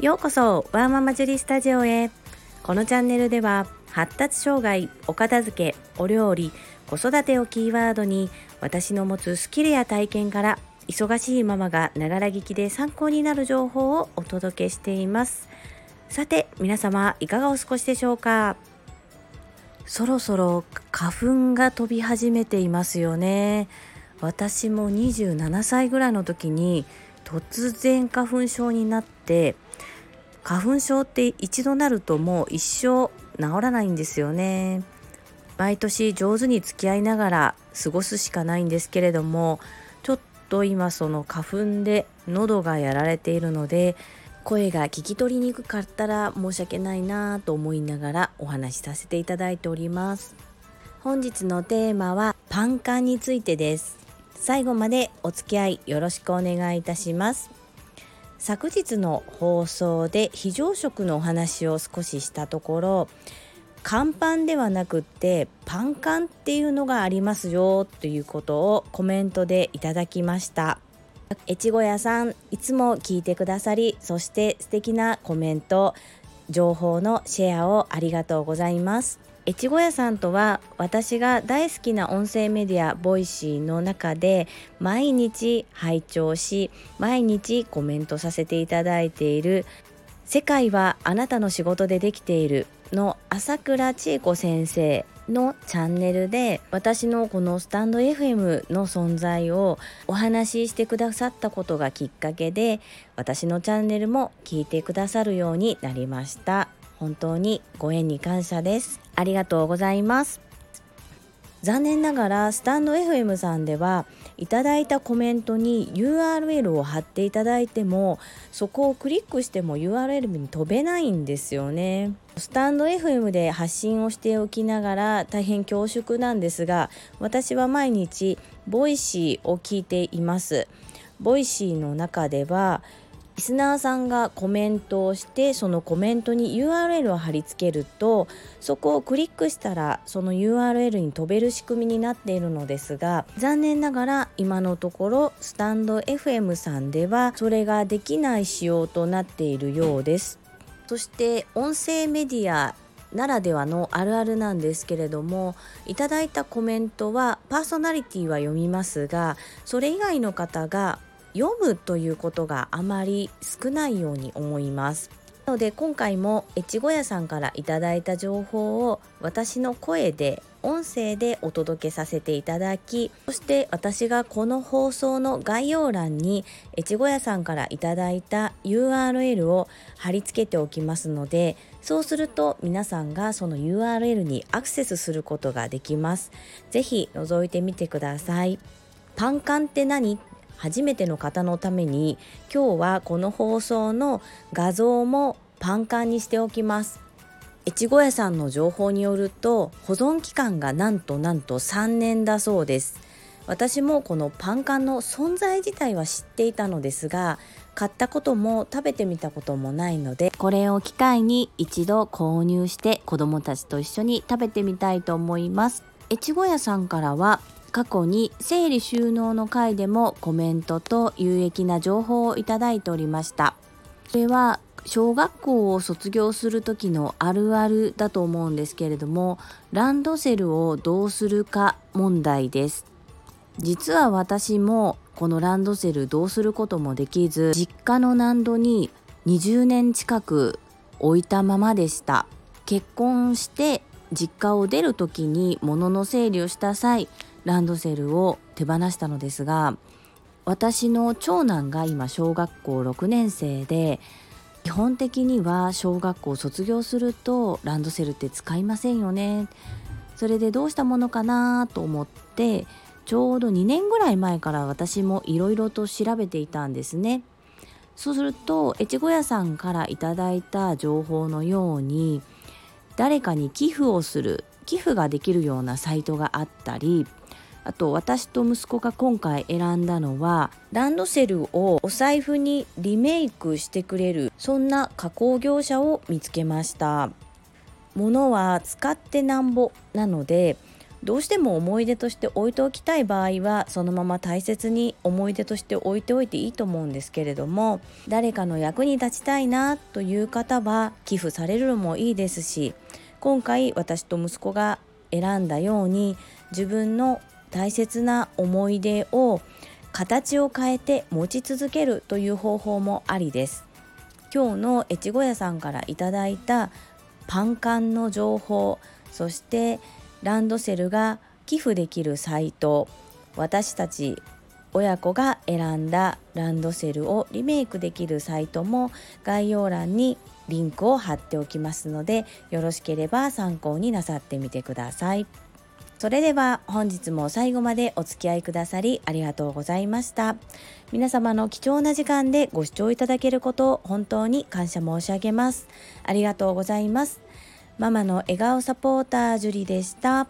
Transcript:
ようこそワーママジュリスタジオへ。このチャンネルでは発達障害お片付けお料理子育てをキーワードに私の持つスキルや体験から忙しいママがながら聞きで参考になる情報をお届けしています。さて皆様いかがお過ごしでしょうか？そろそろ花粉が飛び始めていますよね。私も27歳ぐらいの時に突然花粉症になって花粉症って一度なるともう一生治らないんですよね。毎年上手に付き合いながら過ごすしかないんですけれどもちょっと今その花粉で喉がやられているので声が聞き取りにくかったら申し訳ないなと思いながらお話しさせていただいております。本日のテーマはパンカンについてです。最後までお付き合いよろしくお願いいたします。昨日の放送で非常食のお話を少ししたところ乾パンではなくってパンカンっていうのがありますよということをコメントでいただきました。越後屋さんいつも聞いてくださりそして素敵なコメント情報のシェアをありがとうございます。越後屋さんとは私が大好きな音声メディア Voicy の中で毎日拝聴し毎日コメントさせていただいている。世界はあなたの仕事でできている。の朝倉千恵子先生のチャンネルで私のこのスタンド FM の存在をお話ししてくださったことがきっかけで私のチャンネルも聞いてくださるようになりました。本当にご縁に感謝です。ありがとうございます。残念ながらスタンド FM さんではいただいたコメントに URL を貼っていただいてもそこをクリックしても URL に飛べないんですよね。スタンド FM で発信をしておきながら大変恐縮なんですが私は毎日ボイシーを聞いています。ボイシーの中ではリスナーさんがコメントをしてそのコメントに URL を貼り付けるとそこをクリックしたらその URL に飛べる仕組みになっているのですが残念ながら今のところスタンド FM さんではそれができない仕様となっているようです。そして音声メディアならではのあるあるなんですけれどもいただいたコメントはパーソナリティは読みますがそれ以外の方が読むということがあまり少ないように思います。なので今回も越後屋さんからいただいた情報を私の声で音声でお届けさせていただきそして私がこの放送の概要欄に越後屋さんからいただいた URL を貼り付けておきますのでそうすると皆さんがその URL にアクセスすることができます。是非覗いてみてください。パンカンって何？初めての方のために今日はこの放送の画像もパンカンにしておきます。越後屋さんの情報によると保存期間がなんとなんと3年だそうです。私もこのパンカンの存在自体は知っていたのですが買ったことも食べてみたこともないのでこれを機会に一度購入して子供たちと一緒に食べてみたいと思います。越後屋さんからは過去に整理収納の回でもコメントと有益な情報をいただいておりました。それは小学校を卒業する時のあるあるだと思うんですけれどもランドセルをどうするか問題です。実は私もこのランドセルどうすることもできず実家の難度に20年近く置いたままでした。結婚して実家を出る時に物の整理をした際ランドセルを手放したのですが私の長男が今小学校6年生で基本的には小学校卒業するとランドセルって使いませんよね。それでどうしたものかなと思ってちょうど2年ぐらい前から私もいろいろと調べていたんですね。そうすると越後屋さんからいただいた情報のように誰かに寄付をする寄付ができるようなサイトがあったりあと私と息子が今回選んだのはランドセルをお財布にリメイクしてくれるそんな加工業者を見つけました。物は使ってなんぼなのでどうしても思い出として置いておきたい場合はそのまま大切に思い出として置いておいていいと思うんですけれども誰かの役に立ちたいなという方は寄付されるのもいいですし今回私と息子が選んだように自分の大切な思い出を形を変えて持ち続けるという方法もありです今日の越後屋さんからいただいたパン缶の情報そしてランドセルが寄付できるサイト私たち親子が選んだランドセルをリメイクできるサイトも概要欄にリンクを貼っておきますのでよろしければ参考になさってみてください。それでは本日も最後までお付き合いくださりありがとうございました。皆様の貴重な時間でご視聴いただけることを本当に感謝申し上げます。ありがとうございます。ママの笑顔サポータージュリでした。